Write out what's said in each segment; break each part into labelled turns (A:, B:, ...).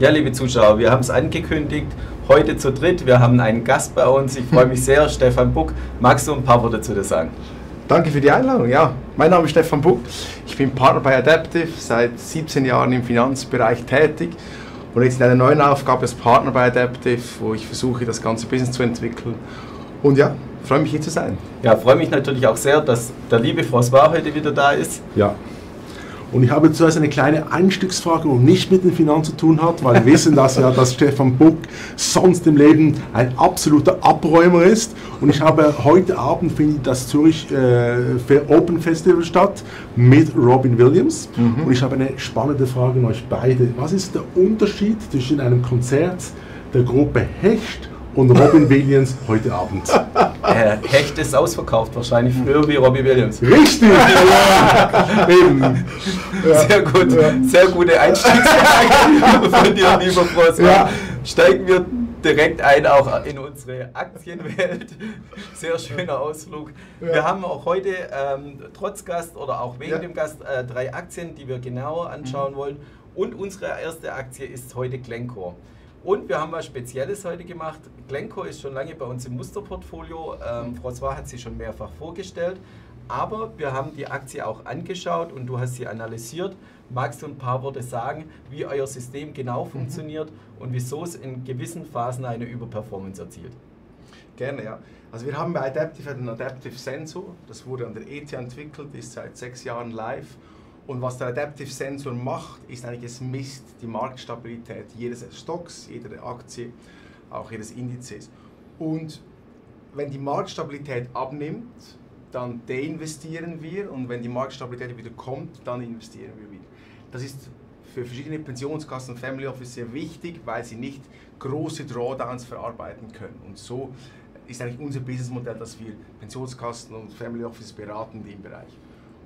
A: Ja, liebe Zuschauer, wir haben es angekündigt. Heute zu dritt. Wir haben einen Gast bei uns. Ich freue mich sehr, Stefan Buck. Magst du ein paar Worte zu dir sagen?
B: Danke für die Einladung. Ja, mein Name ist Stefan Buck. Ich bin Partner bei Adaptive, seit 17 Jahren im Finanzbereich tätig und jetzt in einer neuen Aufgabe als Partner bei Adaptive, wo ich versuche, das ganze Business zu entwickeln. Und ja, freue mich hier zu sein.
A: Ja, freue mich natürlich auch sehr, dass der liebe François heute wieder da ist.
C: Ja, und ich habe zuerst eine kleine Einstiegsfrage, die nicht mit den Finanzen zu tun hat, weil wir wissen dass ja, dass Stefan Buck sonst im Leben ein absoluter Abräumer ist. Und ich habe heute Abend findet das Zürich äh, Open Festival statt mit Robin Williams. Mhm. Und ich habe eine spannende Frage an euch beide. Was ist der Unterschied zwischen einem Konzert der Gruppe Hecht und Robin Williams heute Abend.
A: Äh, Hecht ist ausverkauft, wahrscheinlich früher wie Robbie Williams.
C: Richtig!
A: ja, eben. Ja. Sehr gut, ja. sehr gute Einstiegsfrage von dir, lieber. Ja. Steigen wir direkt ein, auch in unsere Aktienwelt. Sehr schöner Ausflug. Ja. Wir haben auch heute ähm, trotz Gast oder auch wegen ja. dem Gast äh, drei Aktien, die wir genauer anschauen mhm. wollen. Und unsere erste Aktie ist heute Glencore. Und wir haben was Spezielles heute gemacht. Glencore ist schon lange bei uns im Musterportfolio. Ähm, François hat sie schon mehrfach vorgestellt. Aber wir haben die Aktie auch angeschaut und du hast sie analysiert. Magst du ein paar Worte sagen, wie euer System genau mhm. funktioniert und wieso es in gewissen Phasen eine Überperformance erzielt?
B: Gerne, ja. Also wir haben bei Adaptive einen Adaptive Sensor. Das wurde an der ETH entwickelt, ist seit sechs Jahren live und was der Adaptive Sensor macht, ist eigentlich, es misst die Marktstabilität jedes Stocks, jeder Aktie, auch jedes Indizes. Und wenn die Marktstabilität abnimmt, dann deinvestieren wir und wenn die Marktstabilität wieder kommt, dann investieren wir wieder. Das ist für verschiedene Pensionskassen und Family Office sehr wichtig, weil sie nicht große Drawdowns verarbeiten können. Und so ist eigentlich unser Businessmodell, dass wir Pensionskassen und Family Office beraten in dem Bereich.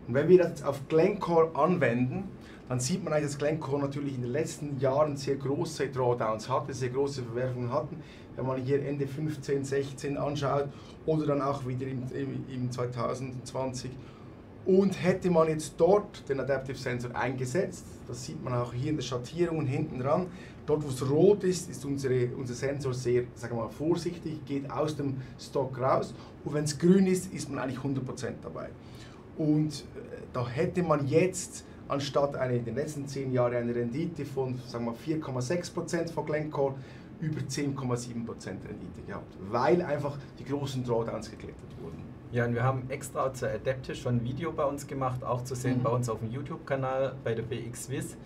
B: Und wenn wir das auf Glencore anwenden, dann sieht man eigentlich, dass Glencore natürlich in den letzten Jahren sehr große Drawdowns hatte, sehr große Verwerfungen hatten. Wenn man hier Ende 15, 16 anschaut oder dann auch wieder im, im 2020. Und hätte man jetzt dort den Adaptive Sensor eingesetzt, das sieht man auch hier in der Schattierung hinten dran, dort wo es rot ist, ist unsere, unser Sensor sehr sagen wir mal, vorsichtig, geht aus dem Stock raus und wenn es grün ist, ist man eigentlich 100% dabei. Und äh, da hätte man jetzt anstatt eine, in den letzten zehn Jahren eine Rendite von 4,6% von Glencore über 10,7% Rendite gehabt, weil einfach die großen Drawdowns geklettert wurden.
A: Ja, und wir haben extra zur Adaptive schon ein Video bei uns gemacht, auch zu sehen mhm. bei uns auf dem YouTube-Kanal bei der BX Swiss.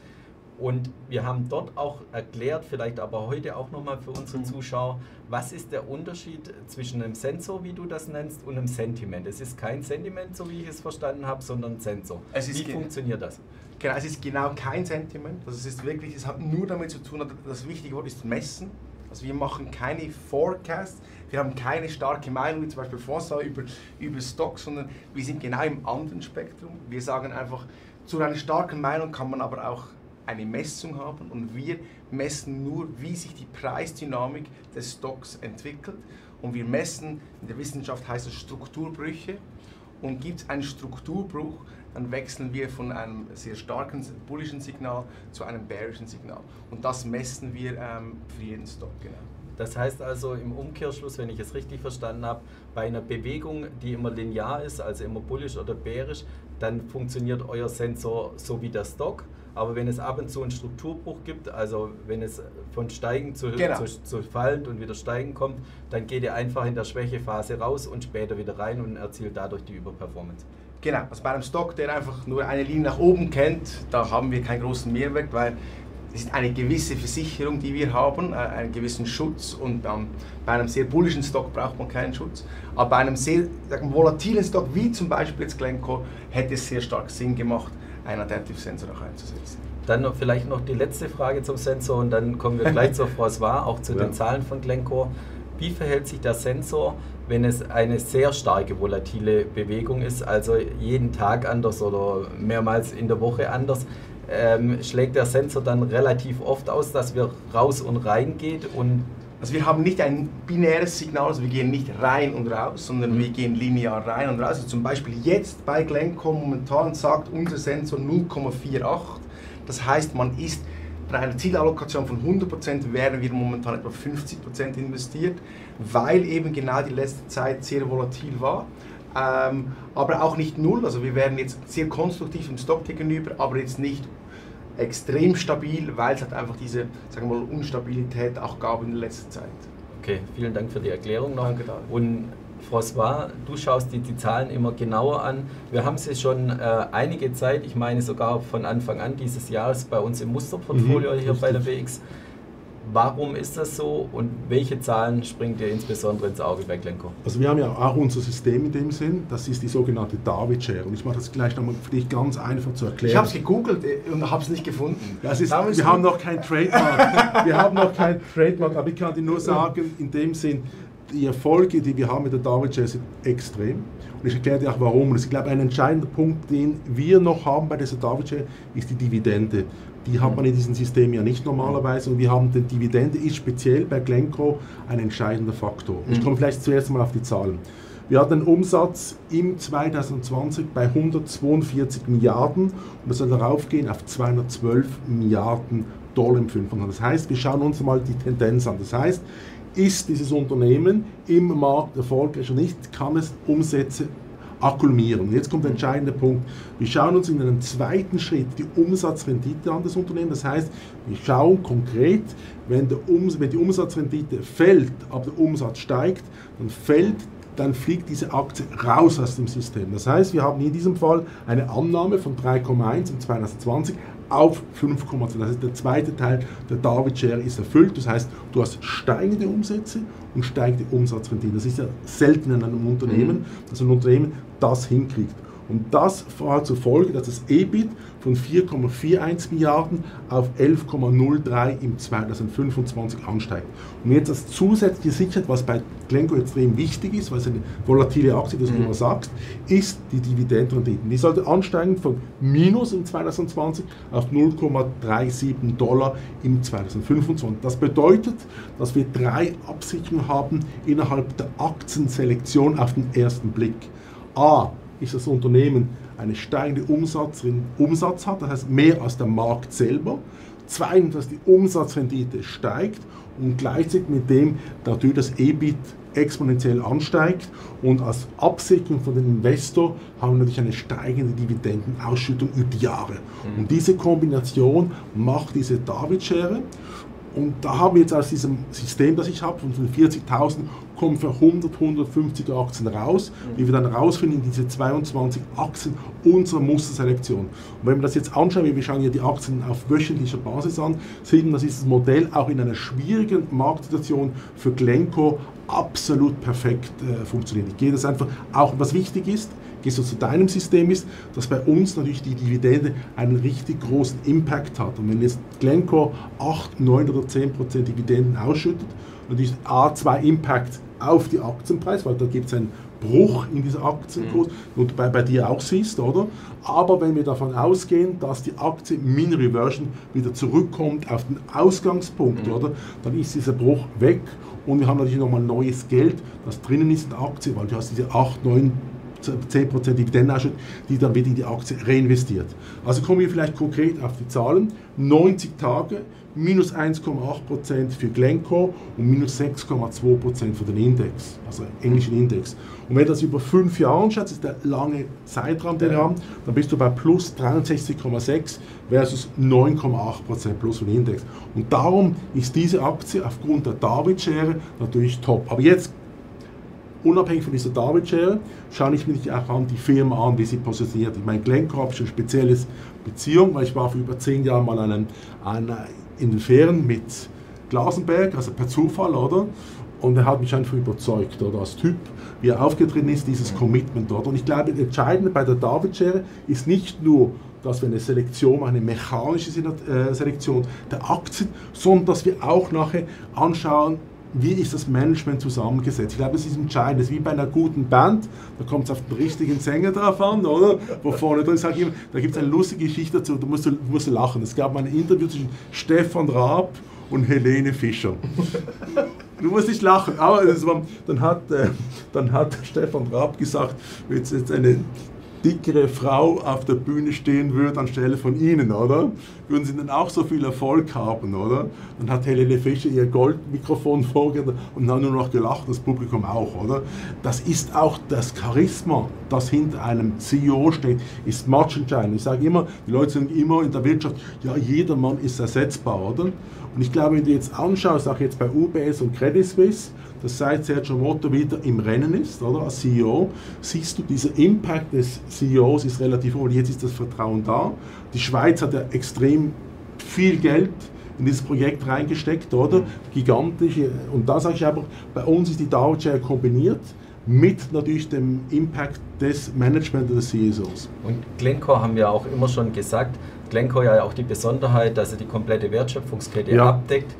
A: Und wir haben dort auch erklärt, vielleicht aber heute auch nochmal für unsere mhm. Zuschauer, was ist der Unterschied zwischen einem Sensor, wie du das nennst, und einem Sentiment. Es ist kein Sentiment, so wie ich es verstanden habe, sondern ein Sensor. wie funktioniert das?
B: Genau, es ist genau kein Sentiment. Also es ist wirklich, es hat nur damit zu tun, das wichtige Wort ist messen. Also wir machen keine Forecasts, wir haben keine starke Meinung, wie zum Beispiel François über, über Stocks, sondern wir sind genau im anderen Spektrum. Wir sagen einfach, zu einer starken Meinung kann man aber auch eine Messung haben und wir messen nur, wie sich die Preisdynamik des Stocks entwickelt. Und wir messen, in der Wissenschaft heißt es Strukturbrüche. Und gibt es einen Strukturbruch, dann wechseln wir von einem sehr starken bullischen Signal zu einem bearischen Signal. Und das messen wir ähm, für jeden Stock. Genau.
A: Das heißt also im Umkehrschluss, wenn ich es richtig verstanden habe, bei einer Bewegung, die immer linear ist, also immer bullisch oder bärisch, dann funktioniert euer Sensor so wie der Stock. Aber wenn es ab und zu einen Strukturbruch gibt, also wenn es von steigen zu, genau. zu, zu fallend und wieder steigen kommt, dann geht ihr einfach in der Schwächephase raus und später wieder rein und erzielt dadurch die Überperformance.
B: Genau, also bei einem Stock, der einfach nur eine Linie nach oben kennt, da haben wir keinen großen Mehrwert, weil es ist eine gewisse Versicherung, die wir haben, äh, einen gewissen Schutz und ähm, bei einem sehr bullischen Stock braucht man keinen Schutz. Aber bei einem sehr sagen, volatilen Stock, wie zum Beispiel jetzt Glencore, hätte es sehr stark Sinn gemacht, einen Adaptive Sensor auch einzusetzen.
A: Dann noch vielleicht noch die letzte Frage zum Sensor und dann kommen wir gleich zur François, auch zu ja. den Zahlen von Glencore. Wie verhält sich der Sensor, wenn es eine sehr starke volatile Bewegung ist, also jeden Tag anders oder mehrmals in der Woche anders? Ähm, schlägt der Sensor dann relativ oft aus, dass wir raus und rein geht und
B: also wir haben nicht ein binäres Signal, also wir gehen nicht rein und raus, sondern mhm. wir gehen linear rein und raus. Also zum Beispiel jetzt bei Glencore momentan sagt unser Sensor 0,48. Das heißt, man ist bei einer Zielallokation von 100% wären wir momentan etwa 50% investiert, weil eben genau die letzte Zeit sehr volatil war. Ähm, aber auch nicht null, also wir wären jetzt sehr konstruktiv im Stock gegenüber, aber jetzt nicht extrem stabil, weil es halt einfach diese sagen wir mal, Unstabilität auch gab in der letzten Zeit.
A: Okay, vielen Dank für die Erklärung noch.
B: Danke, Daniel.
A: Und François, du schaust dir die Zahlen immer genauer an. Wir haben sie schon äh, einige Zeit, ich meine sogar von Anfang an dieses Jahres bei uns im Musterportfolio
C: Mhm,
A: hier bei der
C: richtig.
A: BX. Warum ist das so und welche Zahlen springen dir insbesondere ins Auge bei Glencoe?
C: Also wir haben ja auch unser System in dem Sinn, das ist die sogenannte David-Share. Und ich mache das gleich nochmal für dich ganz einfach zu erklären.
B: Ich habe es gegoogelt äh, und habe es nicht gefunden.
C: Das ist, wir haben noch kein Trademark. wir haben noch kein Trademark, aber ich kann dir nur sagen, in dem Sinn, die Erfolge, die wir haben mit der David Share, sind extrem. Und ich erkläre dir auch warum. Und ich glaube, ein entscheidender Punkt, den wir noch haben bei dieser David Share, ist die Dividende. Die hat man in diesem System ja nicht normalerweise. Und wir haben die Dividende ist speziell bei Glencoe ein entscheidender Faktor. Ich komme vielleicht zuerst mal auf die Zahlen. Wir hatten einen Umsatz im 2020 bei 142 Milliarden und das soll darauf gehen auf 212 Milliarden Dollar im 500. Das heißt, wir schauen uns mal die Tendenz an. Das heißt, ist dieses Unternehmen im Markt erfolgreich oder nicht, kann es Umsätze akkumulieren. Jetzt kommt der entscheidende Punkt. Wir schauen uns in einem zweiten Schritt die Umsatzrendite an des Unternehmens. Das heißt, wir schauen konkret, wenn, Ums wenn die Umsatzrendite fällt, aber der Umsatz steigt, dann fällt dann fliegt diese Aktie raus aus dem System. Das heißt, wir haben in diesem Fall eine Annahme von 3,1 im 2020 auf 5,2. Das ist der zweite Teil der David Share ist erfüllt. Das heißt, du hast steigende Umsätze und steigende Umsatzrendite. Das ist ja selten in einem Unternehmen, dass ein Unternehmen das hinkriegt. Und das hat zur Folge, dass das EBIT von 4,41 Milliarden auf 11,03 im 2025 ansteigt. Und jetzt als zusätzliche Sicherheit, was bei Glencoe extrem wichtig ist, weil es eine volatile Aktie, das du immer sagst, ist die Dividendenrendite. Die sollte ansteigen von minus im 2020 auf 0,37 Dollar im 2025. Das bedeutet, dass wir drei Absicherungen haben innerhalb der Aktienselektion auf den ersten Blick. A, ist das Unternehmen eine steigende Umsatz, Umsatz hat, das heißt mehr als der Markt selber. Zweitens, dass die Umsatzrendite steigt und gleichzeitig mit dem natürlich das EBIT exponentiell ansteigt und als Absicherung von den Investor haben wir natürlich eine steigende Dividendenausschüttung über die Jahre. Und diese Kombination macht diese David-Schere und da haben wir jetzt aus diesem System, das ich habe, von 40.000, kommen für 100, 150 Aktien raus, die wir dann rausfinden in diese 22 Aktien unserer Musterselektion. Und wenn wir das jetzt anschauen, wir schauen ja die Aktien auf wöchentlicher Basis an, sehen wir, dass dieses Modell auch in einer schwierigen Marktsituation für Glencoe absolut perfekt äh, funktioniert. Ich gehe das einfach, auch was wichtig ist, gehst du zu deinem System ist, dass bei uns natürlich die Dividende einen richtig großen Impact hat. Und wenn jetzt Glencore 8, 9 oder 10 Prozent Dividenden ausschüttet, natürlich A2 Impact auf die Aktienpreis, weil da gibt es einen Bruch in dieser Aktienkurs und bei, bei dir auch siehst, oder? Aber wenn wir davon ausgehen, dass die Aktie Min Reversion wieder zurückkommt auf den Ausgangspunkt, oder? Dann ist dieser Bruch weg und wir haben natürlich nochmal neues Geld, das drinnen ist in der Aktie, weil du hast diese 8, 9 10% Dividendenausschüttung, die dann wieder in die Aktie reinvestiert. Also kommen wir vielleicht konkret auf die Zahlen. 90 Tage, minus 1,8% für Glencore und minus 6,2% für den Index, also englischen Index. Und wenn du das über fünf Jahre anschaut, das ist der lange Zeitraum, den wir haben, dann bist du bei plus 63,6 versus 9,8% plus für den Index. Und darum ist diese Aktie aufgrund der David-Schere natürlich top. Aber jetzt unabhängig von dieser David-Share, schaue ich mir auch an die Firma an, wie sie positioniert. Ich meine, Glencore habe ich eine spezielle Beziehung, weil ich war vor über zehn Jahren mal einen, einen, in den Ferien mit Glasenberg, also per Zufall, oder? Und er hat mich einfach überzeugt, oder als Typ, wie er aufgetreten ist, dieses Commitment dort. Und ich glaube, das Entscheidende bei der David-Share ist nicht nur, dass wir eine Selektion, eine mechanische äh, Selektion der Aktien, sondern dass wir auch nachher anschauen, wie ist das Management zusammengesetzt. Ich glaube, das ist entscheidend. Das ist wie bei einer guten Band, da kommt es auf den richtigen Sänger drauf an, oder? Wo vorne drin sage ich immer, da gibt es eine lustige Geschichte dazu, da musst du, musst lachen. Es gab mal ein Interview zwischen Stefan Raab und Helene Fischer. Du musst nicht lachen, aber war, dann, hat, äh, dann hat Stefan Raab gesagt, jetzt, jetzt eine dickere Frau auf der Bühne stehen würde anstelle von Ihnen, oder? Würden Sie dann auch so viel Erfolg haben, oder? Dann hat Helene Fischer ihr Goldmikrofon vorgegeben und dann nur noch gelacht, das Publikum auch, oder? Das ist auch das Charisma, das hinter einem CEO steht, ist matchentscheidend. Ich sage immer, die Leute sagen immer in der Wirtschaft, ja, jeder Mann ist ersetzbar, oder? Und ich glaube, wenn du jetzt anschaust, auch jetzt bei UBS und Credit Suisse, dass seit Sergio Motto wieder im Rennen ist, oder, als CEO, siehst du, dieser Impact des CEOs ist relativ hoch. Jetzt ist das Vertrauen da. Die Schweiz hat ja extrem viel Geld in dieses Projekt reingesteckt, oder? Gigantisch. Und da sage ich einfach, bei uns ist die Dow kombiniert mit natürlich dem Impact des Management des CEOs.
A: Und Glencore haben wir auch immer schon gesagt, Glencore ja auch die Besonderheit, dass er die komplette Wertschöpfungskette ja. abdeckt.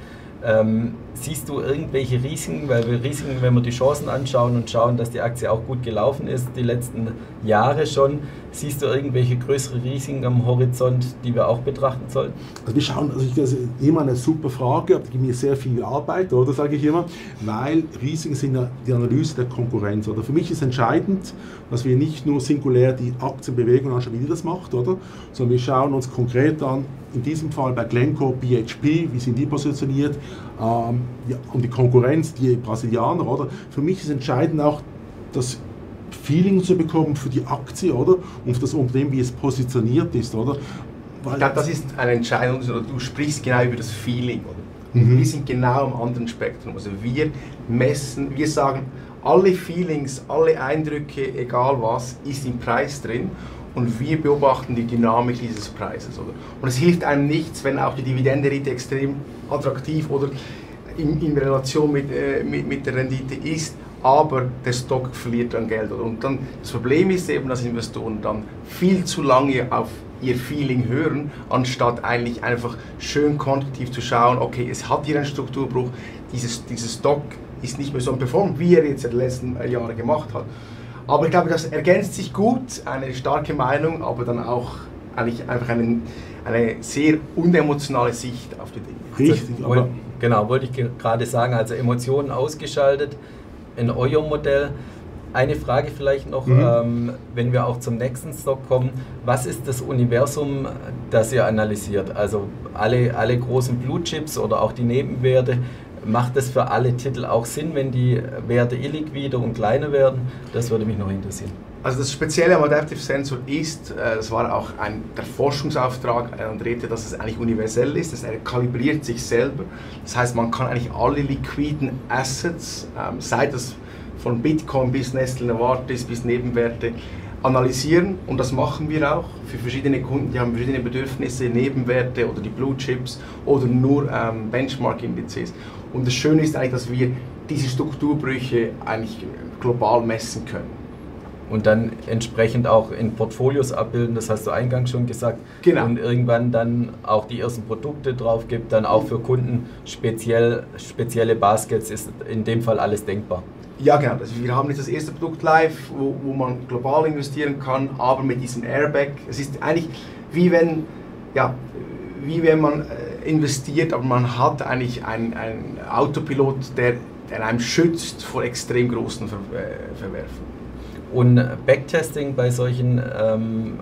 A: Ähm, siehst du irgendwelche Risiken? Weil wir Risiken, wenn wir die Chancen anschauen und schauen, dass die Aktie auch gut gelaufen ist, die letzten Jahre schon, siehst du irgendwelche größere Risiken am Horizont, die wir auch betrachten sollten?
C: Also wir schauen, also ich, das ist immer eine super Frage, aber die mir sehr viel Arbeit, oder sage ich immer, weil Risiken sind ja die Analyse der Konkurrenz. Oder für mich ist entscheidend, dass wir nicht nur singulär die Aktienbewegung anschauen, wie die das macht, oder, sondern wir schauen uns konkret an, in diesem Fall bei Glencore, BHP, wie sind die positioniert, ähm, ja, und die Konkurrenz, die Brasilianer, oder? Für mich ist entscheidend auch das Feeling zu bekommen für die Aktie, oder? Und für das Unternehmen, wie es positioniert ist, oder?
B: Weil ich glaube, das ist eine Entscheidung, du sprichst genau über das Feeling, oder? Mhm. Wir sind genau am anderen Spektrum. Also wir messen, wir sagen, alle Feelings, alle Eindrücke, egal was, ist im Preis drin und wir beobachten die Dynamik dieses Preises. Oder? Und es hilft einem nichts, wenn auch die Dividendenrate extrem attraktiv oder in, in Relation mit, äh, mit, mit, der Rendite ist, aber der Stock verliert an Geld. Und dann, das Problem ist eben, dass Investoren dann viel zu lange auf ihr Feeling hören, anstatt eigentlich einfach schön quantitativ zu schauen, okay, es hat hier einen Strukturbruch, dieses, dieses Stock ist nicht mehr so performt, wie er jetzt in den letzten Jahren gemacht hat. Aber ich glaube, das ergänzt sich gut, eine starke Meinung, aber dann auch eigentlich einfach einen, eine sehr unemotionale Sicht auf die Dinge.
A: Richtig, aber genau, wollte ich gerade sagen, also Emotionen ausgeschaltet in eurem Modell. Eine Frage vielleicht noch, mhm. ähm, wenn wir auch zum nächsten Stock kommen. Was ist das Universum, das ihr analysiert? Also alle, alle großen Blue Chips oder auch die Nebenwerte, Macht es für alle Titel auch Sinn, wenn die Werte illiquider und kleiner werden? Das würde mich noch interessieren.
B: Also das Spezielle am Adaptive Sensor ist, äh, das war auch ein, der Forschungsauftrag an Drehte, dass es eigentlich universell ist, dass er kalibriert sich selber. Das heißt, man kann eigentlich alle liquiden Assets, ähm, sei das von Bitcoin bis Nestle Novartis bis Nebenwerte, analysieren und das machen wir auch für verschiedene Kunden, die haben verschiedene Bedürfnisse, Nebenwerte oder die Blue Chips oder nur ähm, Benchmark-Indizes. Und das Schöne ist eigentlich, dass wir diese Strukturbrüche eigentlich global messen können.
A: Und dann entsprechend auch in Portfolios abbilden, das hast du eingangs schon gesagt.
B: Genau.
A: Und irgendwann dann auch die ersten Produkte drauf gibt, dann auch für Kunden speziell, spezielle Baskets ist in dem Fall alles denkbar.
B: Ja, genau. Also wir haben jetzt das erste Produkt live, wo, wo man global investieren kann, aber mit diesem Airbag. Es ist eigentlich wie wenn, ja, wie wenn man äh, investiert, aber man hat eigentlich einen, einen Autopilot, der, der einem schützt vor extrem großen Ver äh, Verwerfen.
A: Und Backtesting bei solchen ähm,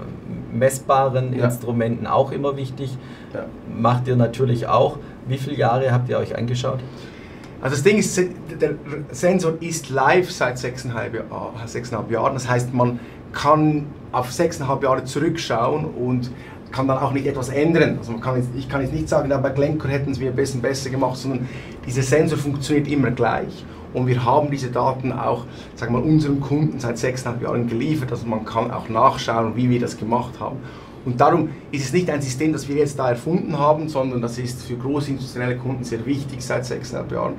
A: messbaren ja. Instrumenten auch immer wichtig. Ja. Macht ihr natürlich auch. Wie viele Jahre habt ihr euch angeschaut?
B: Also das Ding ist, der Sensor ist live seit sechseinhalb, sechseinhalb Jahren. Das heißt, man kann auf sechseinhalb Jahre zurückschauen und kann dann auch nicht etwas ändern. Also man kann jetzt, ich kann jetzt nicht sagen, bei Glencore hätten es wir besser, besser gemacht, sondern dieser Sensor funktioniert immer gleich. Und wir haben diese Daten auch, sagen wir unseren Kunden seit sechseinhalb Jahren geliefert. Also man kann auch nachschauen, wie wir das gemacht haben. Und darum ist es nicht ein System, das wir jetzt da erfunden haben, sondern das ist für große institutionelle Kunden sehr wichtig seit sechseinhalb Jahren.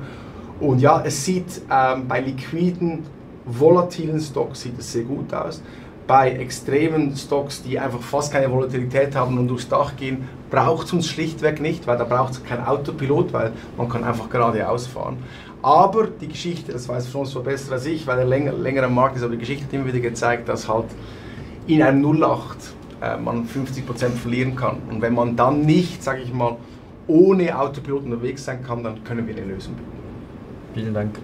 B: Und ja, es sieht ähm, bei liquiden, volatilen Stocks sieht es sehr gut aus. Bei extremen Stocks, die einfach fast keine Volatilität haben und durchs Dach gehen, braucht es uns schlichtweg nicht, weil da braucht es keinen Autopilot, weil man kann einfach geradeaus fahren. Aber die Geschichte, das weiß François besser als ich, weil er länger, länger am Markt ist, aber die Geschichte hat immer wieder gezeigt, dass halt in einem 08 äh, man 50% verlieren kann. Und wenn man dann nicht, sage ich mal, ohne Autopilot unterwegs sein kann, dann können wir eine Lösung bieten.
A: Vielen Dank.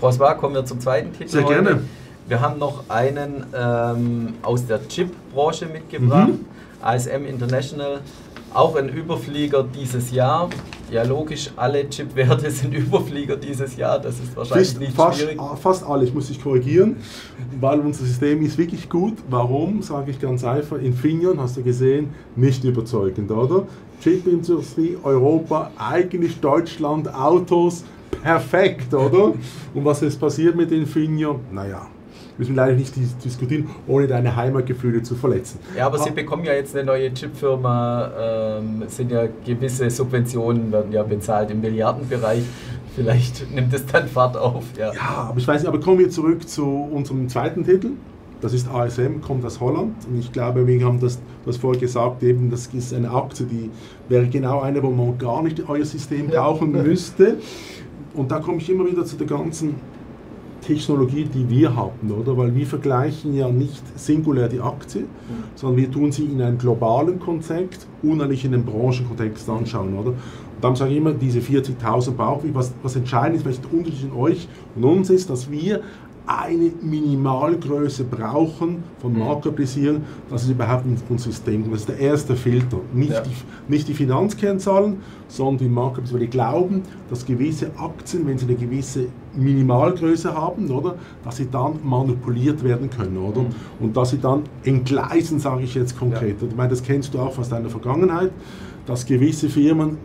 A: François, kommen wir zum zweiten Titel.
C: Sehr heute. gerne.
A: Wir haben noch einen ähm, aus der Chip-Branche mitgebracht, mhm. ASM International, auch ein Überflieger dieses Jahr. Ja, logisch, alle Chip-Werte sind Überflieger dieses Jahr, das ist wahrscheinlich
C: Fast,
A: nicht
C: fast,
A: schwierig.
C: Fast alle, ich muss dich korrigieren, weil unser System ist wirklich gut. Warum, sage ich ganz einfach, Infineon, hast du gesehen, nicht überzeugend, oder? Chipindustrie, Europa, eigentlich Deutschland, Autos, perfekt, oder? Und was ist passiert mit Infineon? Naja, müssen leider nicht diskutieren, ohne deine Heimatgefühle zu verletzen.
A: Ja, aber ah. Sie bekommen ja jetzt eine neue Chipfirma, ähm, sind ja gewisse Subventionen, werden ja bezahlt im Milliardenbereich. Vielleicht nimmt es dann Fahrt auf.
C: Ja. ja, aber ich weiß nicht, aber kommen wir zurück zu unserem zweiten Titel. Das ist ASM, kommt aus Holland. Und ich glaube, wir haben das, das vorher gesagt, eben, das ist eine Aktie, die wäre genau eine, wo man gar nicht euer System brauchen müsste. Und da komme ich immer wieder zu der ganzen Technologie, die wir haben, oder? Weil wir vergleichen ja nicht singulär die Aktie, mhm. sondern wir tun sie in einem globalen Kontext und eigentlich in einem Branchenkontext anschauen, oder? Und dann sage ich immer, diese 40.000 brauchen wir. Was, was entscheidend ist, vielleicht der Unterschied zwischen euch und uns ist, dass wir eine Minimalgröße brauchen von mhm. Marktkapitalisierung, dass es überhaupt in unser System kommt. Das ist der erste Filter. Nicht, ja. die, nicht die Finanzkennzahlen, sondern die Marktkapitalisierung. Weil die glauben, dass gewisse Aktien, wenn sie eine gewisse Minimalgröße haben, oder, dass sie dann manipuliert werden können, oder? Mhm. Und dass sie dann entgleisen, sage ich jetzt konkret. Ja. Ich meine, das kennst du auch aus deiner Vergangenheit, dass gewisse Firmen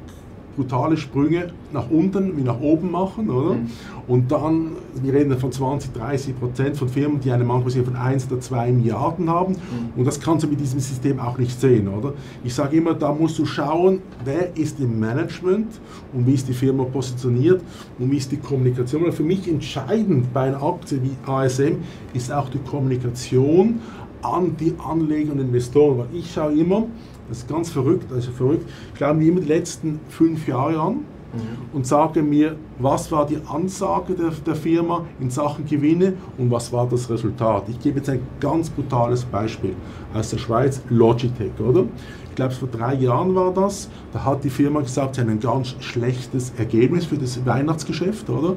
C: brutale Sprünge nach unten wie nach oben machen, oder? Mhm. Und dann, wir reden von 20, 30 Prozent von Firmen, die eine Marktposition von 1 oder 2 Milliarden haben. Mhm. Und das kannst du mit diesem System auch nicht sehen, oder? Ich sage immer, da musst du schauen, wer ist im Management und wie ist die Firma positioniert und wie ist die Kommunikation. Und für mich entscheidend bei einer Aktie wie ASM ist auch die Kommunikation an die Anleger und Investoren. Weil ich schaue immer, das ist ganz verrückt, also verrückt. Ich schaue mir immer die letzten fünf Jahre an mhm. und sage mir, was war die Ansage der, der, Firma in Sachen Gewinne und was war das Resultat. Ich gebe jetzt ein ganz brutales Beispiel aus der Schweiz, Logitech, oder? Ich glaube, vor drei Jahren war das. Da hat die Firma gesagt, sie hat ein ganz schlechtes Ergebnis für das Weihnachtsgeschäft, oder?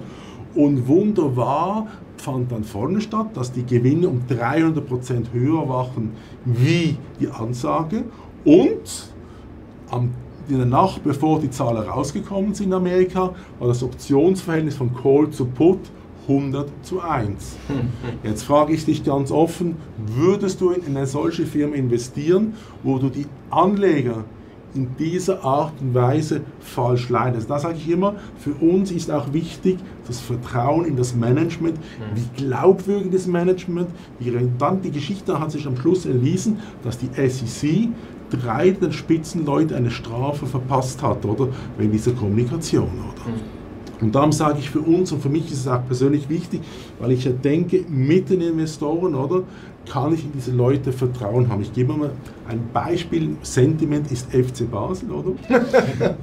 C: Und wunderbar fand dann vorne statt, dass die Gewinne um 300% höher waren wie die Ansage und am, in der Nacht, bevor die Zahlen rausgekommen sind in Amerika, war das Optionsverhältnis von Call zu Put 100 zu 1. Jetzt frage ich dich ganz offen, würdest du in eine solche Firma investieren, wo du die Anleger in dieser Art und Weise falsch leitest? Da sage ich immer, für uns ist auch wichtig das Vertrauen in das Management, wie glaubwürdig das Management, wie dann die Geschichte hat sich am Schluss erwiesen, dass die SEC drei der Spitzenleute eine Strafe verpasst hat, oder? Wegen dieser Kommunikation, oder? Mhm. Und darum sage ich für uns und für mich ist es auch persönlich wichtig, weil ich ja denke, mit den Investoren, oder, kann ich in diese Leute Vertrauen haben. Ich gebe mal ein Beispiel. Sentiment ist FC Basel, oder?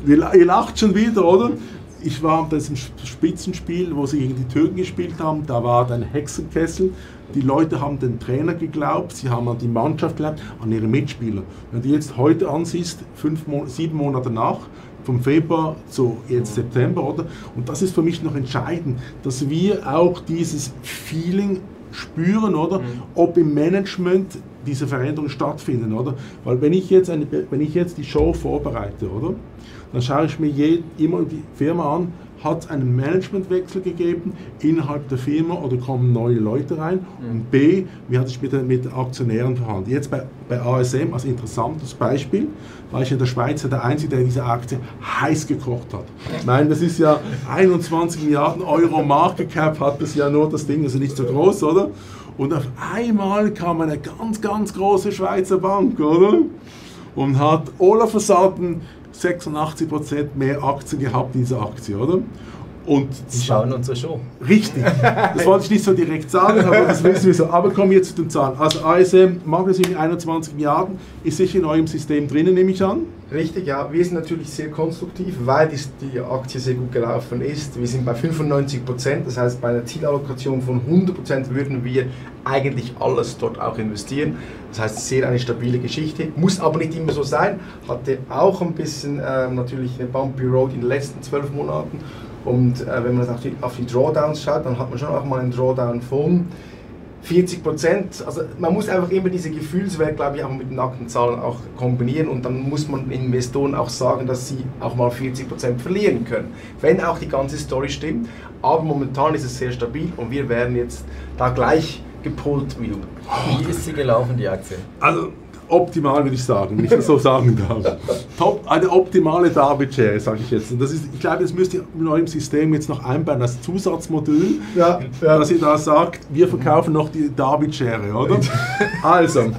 C: ihr lacht schon wieder, oder? Ich war bei diesem Spitzenspiel, wo sie gegen die Türken gespielt haben, da war ein Hexenkessel die Leute haben den Trainer geglaubt, sie haben an die Mannschaft geglaubt, an ihre Mitspieler. Wenn du jetzt heute ansiehst, fünf, sieben Monate nach, vom Februar zu jetzt September, oder? Und das ist für mich noch entscheidend, dass wir auch dieses Feeling spüren, oder? Mhm. Ob im Management diese Veränderungen stattfinden, oder? Weil wenn ich jetzt, eine, wenn ich jetzt die Show vorbereite, oder? Dann schaue ich mir je, immer die Firma an, hat es einen Managementwechsel gegeben innerhalb der Firma oder kommen neue Leute rein? Mhm. Und B, wie hat es mit, mit den Aktionären verhandelt? Jetzt bei, bei ASM als interessantes Beispiel, war ich in der Schweiz der Einzige, der diese Aktie heiß gekocht hat. Ich meine, das ist ja 21 Milliarden Euro Market Cap, hat das ja nur das Ding, also nicht so groß, oder? Und auf einmal kam eine ganz, ganz große Schweizer Bank, oder? Und hat Olaf Versaten 86% mehr Aktien gehabt in dieser Aktie, oder?
A: Und Sie schauen unsere Show.
C: Richtig. Das wollte ich nicht so direkt sagen, aber das wissen wir so. Aber kommen wir jetzt zu den Zahlen. Also ASM, Marketing 21 Milliarden, ist sicher in eurem System drinnen, nehme ich an.
B: Richtig, ja. Wir sind natürlich sehr konstruktiv, weil die, Aktie sehr gut gelaufen ist. Wir sind bei 95 Prozent, das heißt bei einer Zielallokation von 100 Prozent würden wir eigentlich alles dort auch investieren. Das heißt, sehr eine stabile Geschichte. Muss aber nicht immer so sein. Hatte auch ein bisschen ähm, natürlich eine Bumpy Road in den letzten zwölf Monaten. Und äh, wenn man auf die, auf die Drawdowns schaut, dann hat man schon auch mal einen Drawdown von 40 Prozent, also man muss einfach immer diese Gefühlswelt, glaube ich, auch mit nackten Zahlen auch kombinieren und dann muss man Investoren auch sagen, dass sie auch mal 40 Prozent verlieren können, wenn auch die ganze Story stimmt. Aber momentan ist es sehr stabil und wir werden jetzt da gleich gepolt wie du.
A: Wie ist sie gelaufen, die Aktie?
C: Also optimal, würde ich sagen, wenn ich das so sagen darf. Top, eine optimale David-Share, sage ich jetzt. Und das ist, ich glaube, das müsst ihr in eurem System jetzt noch einbauen, das Zusatzmodul, ja, ja. dass ihr da sagt, wir verkaufen noch die David-Share, oder? also,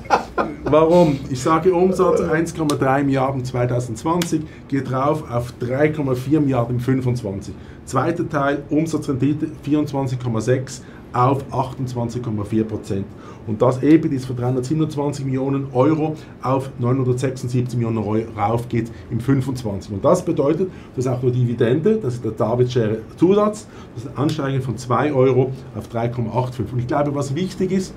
C: warum? Ich sage Umsatz 1,3 Milliarden 2020, geht drauf auf 3,4 Milliarden im 25. Zweiter Teil, Umsatzrendite 24,6 auf 28,4 Prozent. Und das EBIT ist von 327 Millionen Euro auf 976 Millionen Euro raufgeht im 25. Und das bedeutet, dass auch die Dividende, das ist der David-Share Zusatz, das ist ein Ansteigen von 2 Euro auf 3,85. Und ich glaube, was wichtig ist,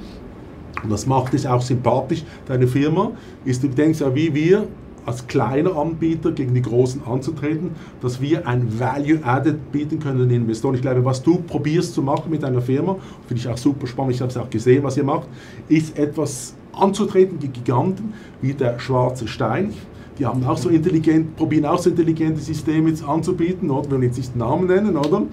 C: und das macht es auch sympathisch, deine Firma, ist, du denkst ja wie wir, als kleiner Anbieter gegen die Großen anzutreten, dass wir ein Value Added bieten können den Investoren. Ich glaube, was du probierst zu machen mit deiner Firma, finde ich auch super spannend, ich habe es auch gesehen, was ihr macht, ist etwas anzutreten gegen Giganten wie der schwarze Stein. Die haben auch so intelligent, probieren auch so intelligente Systeme jetzt anzubieten, oder? Wir wollen jetzt nicht den Namen nennen, oder?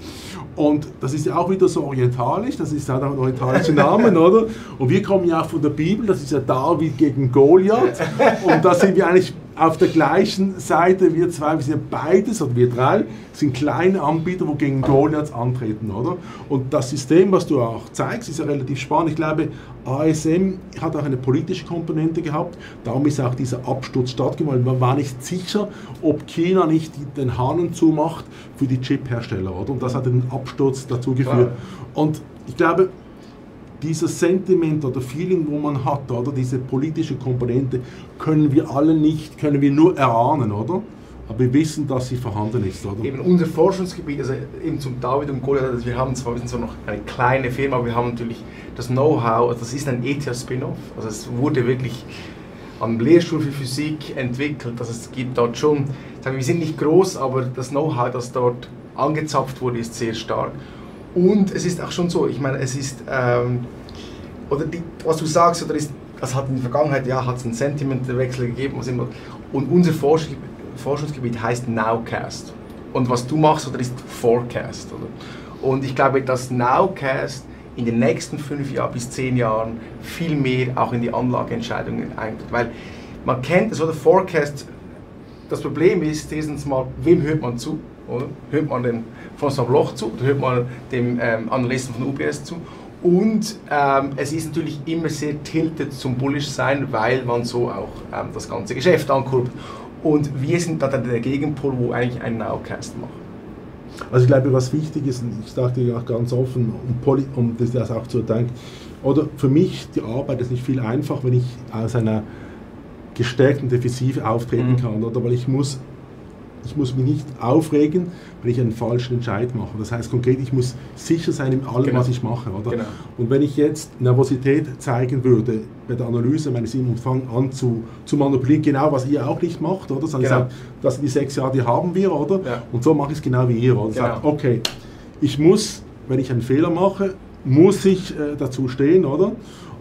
C: Und das ist ja auch wieder so orientalisch, das ist halt auch ein orientalischer Name, oder? Und wir kommen ja auch von der Bibel, das ist ja David gegen Goliath. Und da sind wir eigentlich auf der gleichen Seite, wir zwei, wir sind beides, oder wir drei, sind kleine Anbieter, die gegen Goliaths antreten, oder? Und das System, was du auch zeigst, ist ja relativ spannend. Ich glaube, ASM hat auch eine politische Komponente gehabt, darum ist auch dieser Absturz stattgefunden. Man war nicht sicher, ob China nicht den Hahn zumacht für die Chip-Hersteller, oder? Und das hat den Absturz dazu geführt. Und ich glaube, dieses Sentiment oder Feeling, wo man hat, oder diese politische Komponente, können wir alle nicht, können wir nur erahnen, oder? Aber wir wissen, dass sie vorhanden ist, oder?
B: Eben unser Forschungsgebiet, also eben zum David und Goliath, also wir haben zwar, wir sind zwar noch eine kleine Firma, aber wir haben natürlich das Know-how, also das ist ein ETH-Spin-Off, also es wurde wirklich am Lehrstuhl für Physik entwickelt, also es gibt dort schon, wir sind nicht groß, aber das Know-how, das dort angezapft wurde, ist sehr stark. Und es ist auch schon so, ich meine, es ist, ähm, oder die, was du sagst, oder ist, das hat in der Vergangenheit, ja, hat es einen Sentimentwechsel gegeben, was immer, und unser Forsch Forschungsgebiet heißt Nowcast. Und was du machst, oder ist Forecast, oder? Und ich glaube, dass Nowcast in den nächsten fünf Jahren bis zehn Jahren viel mehr auch in die Anlageentscheidungen eintritt. Weil man kennt es, oder Forecast, das Problem ist, erstens mal, wem hört man zu? Oder? Hört man den François Bloch zu, oder hört man dem ähm, Analysten von UBS zu. Und ähm, es ist natürlich immer sehr tilted zum Bullish sein, weil man so auch ähm, das ganze Geschäft ankurbelt. Und wir sind da der Gegenpol, wo eigentlich ein Nowcast macht.
C: Also ich glaube, was wichtig ist, und ich sage dir auch ganz offen, um, um das auch zu denken, oder für mich, die Arbeit ist nicht viel einfacher, wenn ich aus einer gestärkten Defensive auftreten mhm. kann, oder? Weil ich muss ich muss mich nicht aufregen, wenn ich einen falschen Entscheid mache. Das heißt konkret, ich muss sicher sein in allem, genau. was ich mache. Oder? Genau. Und wenn ich jetzt Nervosität zeigen würde bei der Analyse meines fange an zu, zu manipulieren, genau was ihr auch nicht macht, oder? Sondern genau. sagt, das sind die sechs Jahre, die haben wir, oder? Ja. Und so mache ich es genau wie ihr. Oder? Genau. Sagt, okay, ich muss, wenn ich einen Fehler mache, muss ich äh, dazu stehen, oder?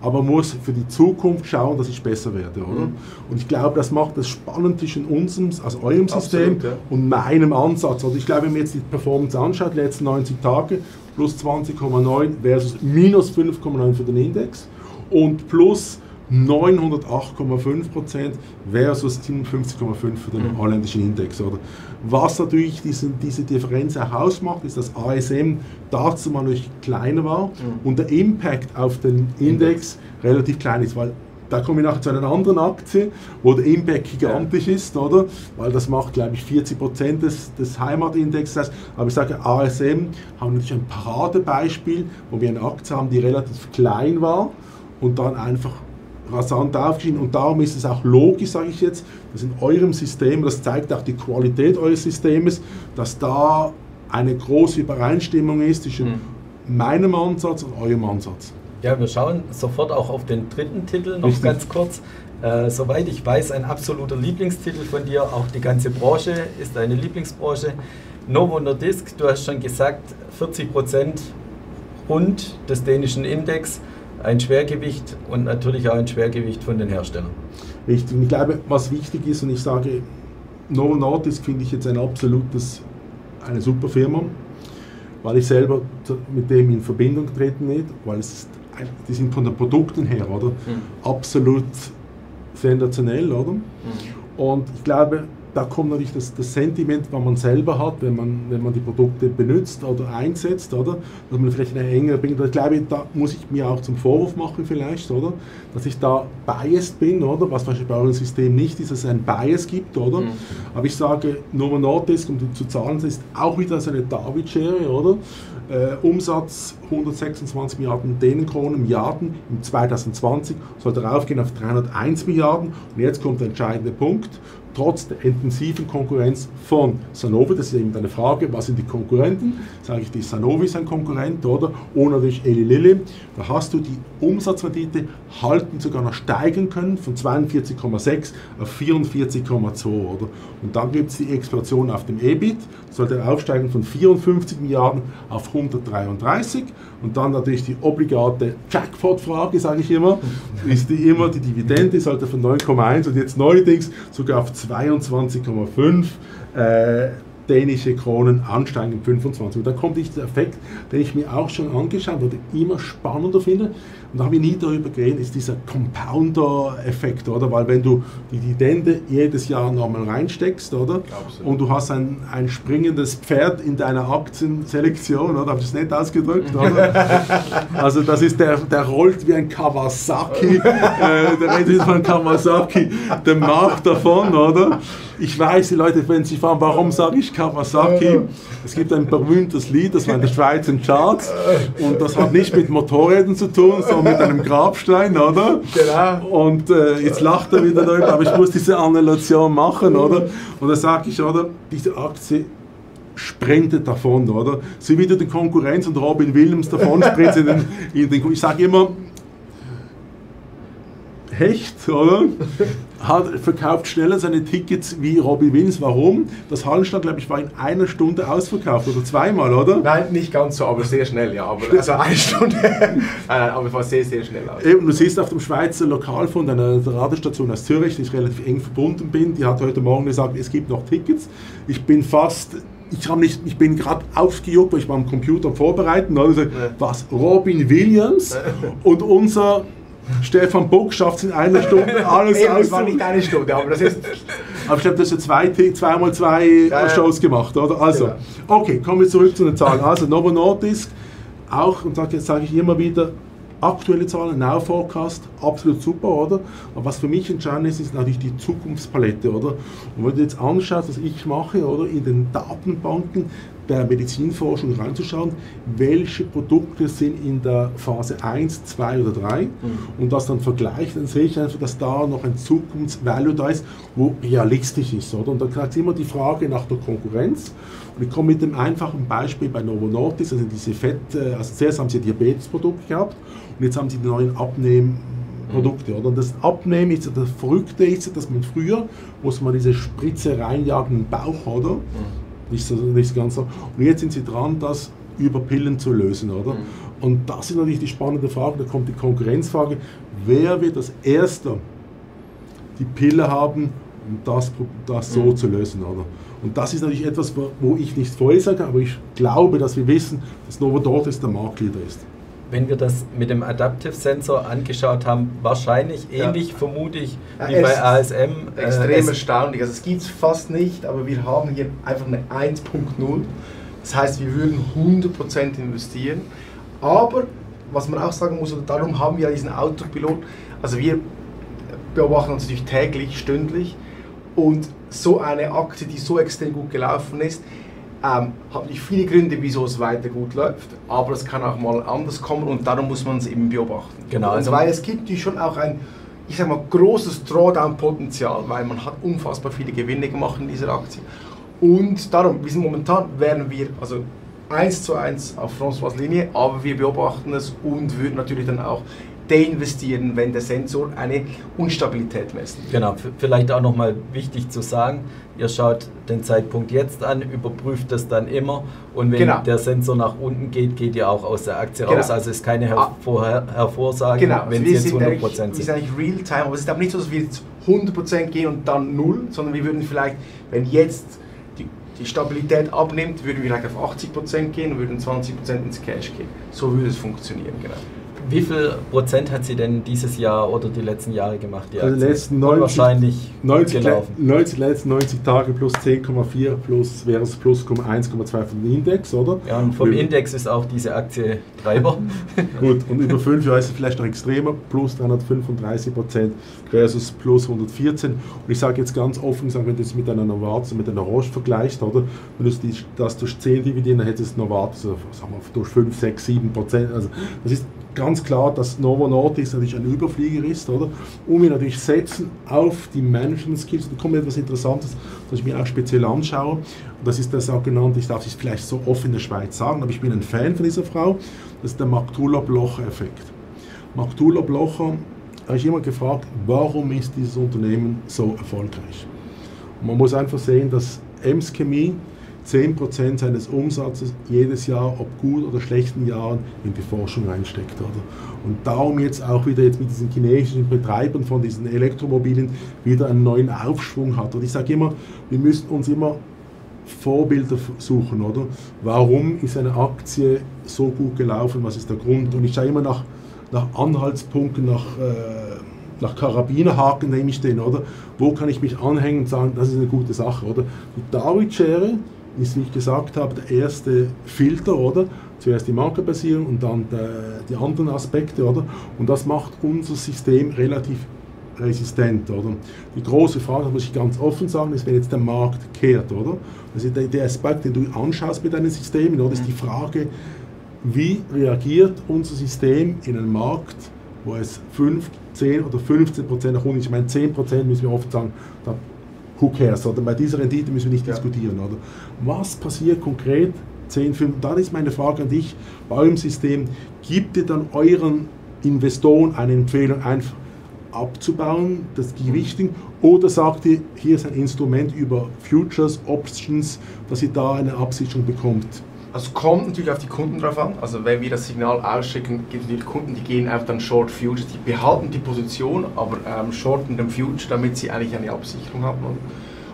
C: Aber man muss für die Zukunft schauen, dass ich besser werde, oder? Mhm. Und ich glaube, das macht das spannend zwischen unserem, also eurem System Absolut, ja. und meinem Ansatz. Also ich glaube, wenn man jetzt die Performance anschaut, die letzten 90 Tage, plus 20,9 versus minus 5,9 für den Index und plus 908,5% versus 57,5% für den mhm. holländischen Index. Oder? Was natürlich diesen, diese Differenz auch ausmacht, ist, dass ASM dazu mal natürlich kleiner war mhm. und der Impact auf den Index, Index relativ klein ist, weil da komme ich nachher zu einer anderen Aktie, wo der Impact gigantisch ja. ist, oder? Weil das macht, glaube ich, 40 des, des Heimatindexes. Aber ich sage, ASM haben natürlich ein Paradebeispiel, wo wir eine Aktie haben, die relativ klein war und dann einfach rasant aufgestiegen und darum ist es auch logisch, sage ich jetzt, dass in eurem System, das zeigt auch die Qualität eures Systems, dass da eine große Übereinstimmung ist zwischen mhm. meinem Ansatz und eurem Ansatz.
A: Ja, wir schauen sofort auch auf den dritten Titel noch Richtig. ganz kurz. Äh, soweit ich weiß, ein absoluter Lieblingstitel von dir, auch die ganze Branche ist deine Lieblingsbranche. Novo Nordisk, du hast schon gesagt, 40 Prozent rund des dänischen Index ein Schwergewicht und natürlich auch ein Schwergewicht von den Herstellern.
C: Richtig. Und ich glaube, was wichtig ist, und ich sage, Novo Nordisk finde ich jetzt ein absolutes, eine super Firma, weil ich selber mit dem in Verbindung getreten bin, weil es die sind von den Produkten her, oder? Mhm. Absolut sensationell, oder? Mhm. Und ich glaube, da kommt natürlich das, das, Sentiment, was man selber hat, wenn man, wenn man die Produkte benutzt oder einsetzt, oder? Dass man vielleicht eine engere Bindung. Ich glaube, da muss ich mir auch zum Vorwurf machen vielleicht, oder? Dass ich da biased bin, oder? Was wahrscheinlich bei eurem System nicht ist, dass es ein Bias gibt, oder? Mhm. Aber ich sage, Novo Nordisk, um zu zahlen, ist auch wieder so eine David-Schere, oder? Äh, Umsatz 126 Milliarden Dänenkronen Milliarden im 2020 soll darauf gehen auf 301 Milliarden. Und jetzt kommt der entscheidende Punkt trotz der intensiven Konkurrenz von Sanofi, das ist eben eine Frage, was sind die Konkurrenten? Sage ich, die Sanofi ist ein Konkurrent, oder? Oder natürlich Eli Lilly. Da hast du die Umsatzrendite halten sogar noch steigen können von 42,6 auf 44,2, oder? Und dann gibt es die Explosion auf dem EBIT, sollte aufsteigen von 54 Milliarden auf 133 und dann natürlich die obligate Jackpot-Frage, sage ich immer, ist die immer die Dividende, sollte von 9,1 und jetzt neuerdings sogar auf 22,5 äh, dänische Kronen ansteigen im 25. Und da kommt dieser Effekt, den ich mir auch schon angeschaut und immer spannender finde. Und da habe ich nie darüber geredet, ist dieser Compounder-Effekt, oder? Weil wenn du die Dividende jedes Jahr nochmal reinsteckst, oder? Absolut. Und du hast ein, ein springendes Pferd in deiner Aktienselektion, oder? Habe ich es nicht ausgedrückt, oder? also das ist der, der rollt wie ein Kawasaki, äh, der redet von Kawasaki, der Markt davon, oder? Ich weiß, die Leute, wenn sie fragen, warum sage ich Kawasaki? Es gibt ein berühmtes Lied, das war in der Schweiz in Charts und das hat nicht mit Motorrädern zu tun, sondern mit einem Grabstein, oder? Genau. Und äh, jetzt lacht er wieder darüber, aber ich muss diese Annulation machen, oder? Und da sage ich, oder, diese Aktie sprintet davon, oder? Sie wieder die Konkurrenz und Robin Williams davon springt in den, in den ich sage immer, Hecht, oder? Hat, verkauft schneller seine Tickets wie Robbie Williams. Warum? Das Hallenstart, glaube ich, war in einer Stunde ausverkauft oder zweimal, oder?
B: Nein, nicht ganz so, aber sehr schnell, ja. Aber, also eine Stunde. nein, nein, aber es war sehr, sehr schnell aus.
C: Eben, du siehst auf dem Schweizer Lokalfond einer Radiostation aus Zürich, die ich relativ eng verbunden bin, die hat heute Morgen gesagt, es gibt noch Tickets. Ich bin fast ich, nicht, ich bin gerade aufgejuckt, weil ich war am Computer vorbereiten. Also, was? Robin Williams und unser Stefan Bock schafft es in einer Stunde alles
B: Eben, Das war nicht eine Stunde, aber das ist.
C: aber ich habe das ja zwei, zweimal zwei ja, Shows gemacht, oder? Also, ja. okay, kommen wir zurück zu den Zahlen. Also, Novo Nordisk, auch, und jetzt sage ich immer wieder, aktuelle Zahlen, Now Forecast, absolut super, oder? Aber was für mich entscheidend ist, ist natürlich die Zukunftspalette, oder? Und wenn du jetzt anschaust, was ich mache, oder, in den Datenbanken, der Medizinforschung reinzuschauen, welche Produkte sind in der Phase 1, 2 oder 3 mhm. und das dann vergleichen, dann sehe ich einfach, dass da noch ein Zukunftsvalue da ist, wo realistisch ist. Oder? Und dann ist immer die Frage nach der Konkurrenz. Und ich komme mit dem einfachen Beispiel bei Novo Nordisk, also diese Fett, äh, also zuerst haben sie Diabetesprodukte gehabt und jetzt haben sie die neuen Abnehmen Produkte. Oder? Und das Abnehmen ist ja das Verrückte, ist, dass man früher muss man diese Spritze reinjagen in den Bauch, oder? Mhm nicht so, nicht ganz so. Und jetzt sind sie dran, das über Pillen zu lösen, oder? Mhm. Und das ist natürlich die spannende Frage, da kommt die Konkurrenzfrage, wer wird als erster die Pille haben, um das, das so mhm. zu lösen, oder? Und das ist natürlich etwas, wo ich nicht vorhersage, aber ich glaube, dass wir wissen, dass Novo Nordisk der Marktleader ist
A: wenn wir das mit dem Adaptive Sensor angeschaut haben, wahrscheinlich ähnlich, ja. vermute ich,
B: wie ja, bei ASM. Äh, extrem äh, erstaunlich. Also es gibt es fast nicht, aber wir haben hier einfach eine 1.0. Das heißt, wir würden 100% investieren. Aber, was man auch sagen muss, und darum haben wir diesen Autopilot, also wir beobachten uns natürlich täglich, stündlich und so eine Aktie, die so extrem gut gelaufen ist, ähm, hat nicht viele Gründe, wieso es weiter gut läuft, aber es kann auch mal anders kommen und darum muss man es eben beobachten. Genau. Also weil es gibt schon auch ein, ich sag mal, großes Drawdown-Potenzial, weil man hat unfassbar viele Gewinne gemacht in dieser Aktie. Und darum, wir sind momentan, werden wir, also eins zu eins auf François Linie, aber wir beobachten es und würden natürlich dann auch deinvestieren, wenn der Sensor eine Unstabilität misst.
A: Genau, vielleicht auch nochmal wichtig zu sagen, ihr schaut den Zeitpunkt jetzt an, überprüft das dann immer und wenn genau. der Sensor nach unten geht, geht ihr auch aus der Aktie genau. raus. Also ist keine Her ah. Hervorsage,
B: genau. wenn also es jetzt 100% sind. Wir sind eigentlich Real-Time, aber es ist aber nicht so, dass wir jetzt 100% gehen und dann null, sondern wir würden vielleicht, wenn jetzt die, die Stabilität abnimmt, würden wir vielleicht auf 80% gehen und würden 20% ins Cash gehen. So würde es funktionieren, genau.
A: Wie viel Prozent hat sie denn dieses Jahr oder die letzten Jahre gemacht?
C: Die also letzten 90, wahrscheinlich 90, gelaufen. 90, letzten 90 Tage plus 10,4 plus wäre es plus 1,2 vom Index, oder?
A: Ja, und vom über, Index ist auch diese Aktie Treiber.
C: Gut, und über 5 Jahre ist es vielleicht noch extremer, plus 335 Prozent versus plus 114. Und ich sage jetzt ganz offen, wenn du es mit einer Novartis, mit einer Roche vergleichst, oder? Wenn du das durch 10 dividieren, dann hättest du Novartis also, sagen wir, durch 5, 6, 7 Prozent. Also das ist ganz klar, dass Novo Nordisk natürlich ein Überflieger ist, oder? Und wir natürlich setzen auf die Management Skills. Da kommt etwas Interessantes, das ich mir auch speziell anschaue. Und das ist der sogenannte, ich darf es vielleicht so offen in der Schweiz sagen, aber ich bin ein Fan von dieser Frau, das ist der Maktula-Blocher-Effekt. Maktula-Blocher habe ich immer gefragt, warum ist dieses Unternehmen so erfolgreich? Und man muss einfach sehen, dass Ems Chemie 10% seines Umsatzes jedes Jahr, ob gut oder schlechten Jahren, in die Forschung reinsteckt. Oder? Und darum jetzt auch wieder jetzt mit diesen chinesischen Betreibern von diesen Elektromobilen wieder einen neuen Aufschwung hat. Und ich sage immer, wir müssen uns immer Vorbilder suchen, oder? Warum ist eine Aktie so gut gelaufen? Was ist der Grund? Und ich schaue immer nach, nach Anhaltspunkten, nach, äh, nach Karabinerhaken nehme ich den, oder? Wo kann ich mich anhängen und sagen, das ist eine gute Sache, oder? Die Darwin-Schere ist, wie ich gesagt habe, der erste Filter, oder? Zuerst die Markenbasierung und dann die anderen Aspekte, oder? Und das macht unser System relativ resistent, oder? Die große Frage, das muss ich ganz offen sagen, ist, wenn jetzt der Markt kehrt, oder? Also der, der Aspekt, den du anschaust mit deinen Systemen, oder, ist die Frage, wie reagiert unser System in einem Markt, wo es 5, 10 oder 15 Prozent nach unten, ich meine 10 Prozent müssen wir oft sagen, da who cares, oder bei dieser Rendite müssen wir nicht ja. diskutieren, oder? Was passiert konkret 10, 5, dann ist meine Frage an dich, bei eurem System, gibt ihr dann euren Investoren eine Empfehlung, einfach abzubauen, das Gewichting, oder sagt ihr, hier ist ein Instrument über Futures, Options, dass ihr da eine Absicherung bekommt?
B: Also kommt natürlich auf die Kunden drauf an. Also wenn wir das Signal ausschicken, gibt es natürlich Kunden, die gehen auf dann Short Future, die behalten die Position, aber ähm, shorten den Future, damit sie eigentlich eine Absicherung haben.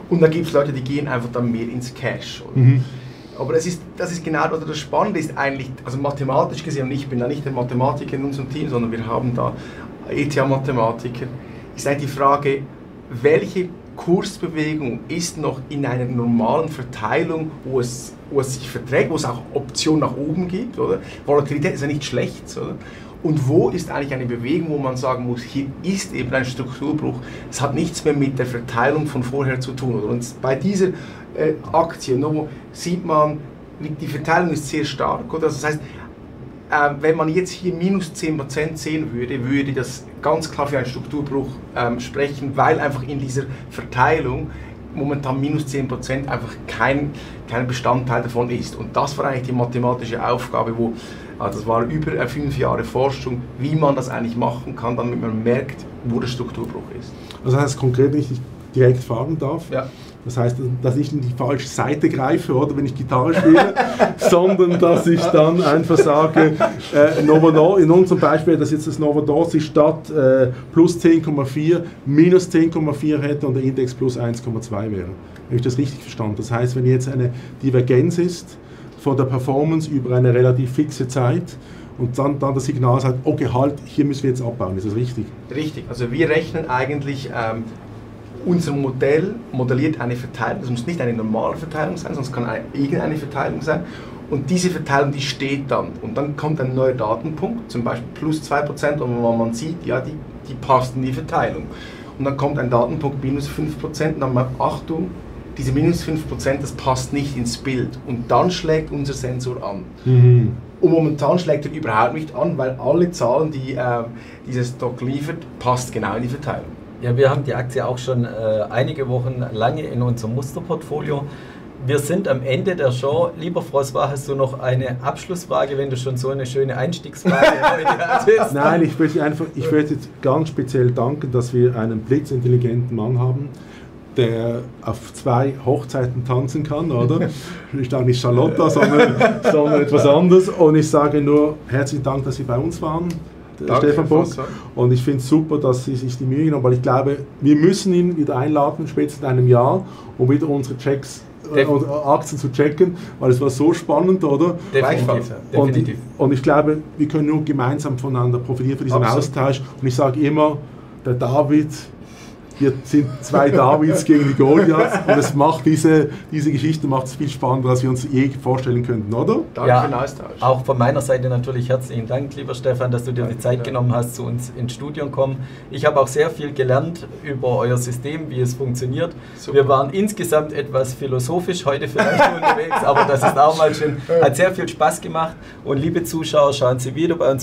B: Und dann gibt es Leute, die gehen einfach dann mehr ins Cash. Mhm. Aber das ist, das ist genau, oder das Spannende ist eigentlich, also mathematisch gesehen, und ich bin da nicht der Mathematiker in unserem Team, sondern wir haben da ETH-Mathematiker, ist eigentlich die Frage, welche Kursbewegung ist noch in einer normalen Verteilung, wo es, wo es sich verträgt, wo es auch Optionen nach oben gibt. Oder? Volatilität ist ja nicht schlecht. Oder? Und wo ist eigentlich eine Bewegung, wo man sagen muss, hier ist eben ein Strukturbruch. Es hat nichts mehr mit der Verteilung von vorher zu tun. Oder? Und bei dieser äh, Aktie no, sieht man, die Verteilung ist sehr stark. Oder? Das heißt, äh, wenn man jetzt hier minus 10% sehen würde, würde das ganz klar für einen Strukturbruch ähm, sprechen, weil einfach in dieser Verteilung momentan minus 10% einfach kein, kein Bestandteil davon ist. Und das war eigentlich die mathematische Aufgabe, wo also das war über äh, fünf Jahre Forschung, wie man das eigentlich machen kann, damit man merkt, wo der Strukturbruch ist.
C: Also das heißt konkret, wenn ich direkt fragen darf,
B: ja.
C: Das heißt, dass ich in die falsche Seite greife, oder wenn ich Gitarre spiele, sondern dass ich dann einfach sage, äh, Novo in unserem Beispiel, dass jetzt das Novo Nordisk statt äh, plus 10,4 minus 10,4 hätte und der Index plus 1,2 wäre. Habe ich das richtig verstanden? Das heißt, wenn jetzt eine Divergenz ist von der Performance über eine relativ fixe Zeit, und dann, dann das Signal sagt, okay, halt, hier müssen wir jetzt abbauen. Ist das richtig?
B: Richtig. Also wir rechnen eigentlich ähm, unser Modell modelliert eine Verteilung, das muss nicht eine normale Verteilung sein, sondern es kann eine, irgendeine Verteilung sein. Und diese Verteilung, die steht dann. Und dann kommt ein neuer Datenpunkt, zum Beispiel plus 2%, und man sieht, ja, die, die passt in die Verteilung. Und dann kommt ein Datenpunkt minus 5%, und dann mal Achtung, diese minus 5%, das passt nicht ins Bild. Und dann schlägt unser Sensor an. Mhm. Und momentan schlägt er überhaupt nicht an, weil alle Zahlen, die äh, dieser Stock liefert, passt genau in die Verteilung.
A: Ja, wir haben die Aktie auch schon äh, einige Wochen lange in unserem Musterportfolio. wir sind am Ende der Show. Lieber François, hast du noch eine Abschlussfrage, wenn du schon so eine schöne Einstiegsfrage heute
C: hattest? Nein, ich möchte einfach, ich möchte ganz speziell danken, dass wir einen blitzintelligenten Mann haben, der auf zwei Hochzeiten tanzen kann, oder? Ich sage nicht Charlotta, sondern, sondern etwas anderes. Und ich sage nur herzlichen Dank, dass Sie bei uns waren. Danke, Stefan Bock. Und ich finde es super, dass Sie sich die Mühe genommen haben, weil ich glaube, wir müssen ihn wieder einladen, spätestens in einem Jahr, um wieder unsere Checks äh, Aktien zu checken, weil es war so spannend, oder?
A: Definitiv.
C: Und, Definitiv. und ich glaube, wir können nur gemeinsam voneinander profitieren von diesem Absolut. Austausch. Und ich sage immer, der David wir sind zwei Davids gegen die Goliaths und es macht diese, diese Geschichte macht es viel spannender, als wir uns je vorstellen könnten, oder?
A: Danke ja, für den Austausch. Auch von meiner Seite natürlich herzlichen Dank, lieber Stefan, dass du dir die Zeit genommen hast, zu uns ins Studium kommen. Ich habe auch sehr viel gelernt über euer System, wie es funktioniert. Super. Wir waren insgesamt etwas philosophisch heute vielleicht unterwegs, aber das ist auch mal schön. Hat sehr viel Spaß gemacht und liebe Zuschauer, schauen Sie wieder bei uns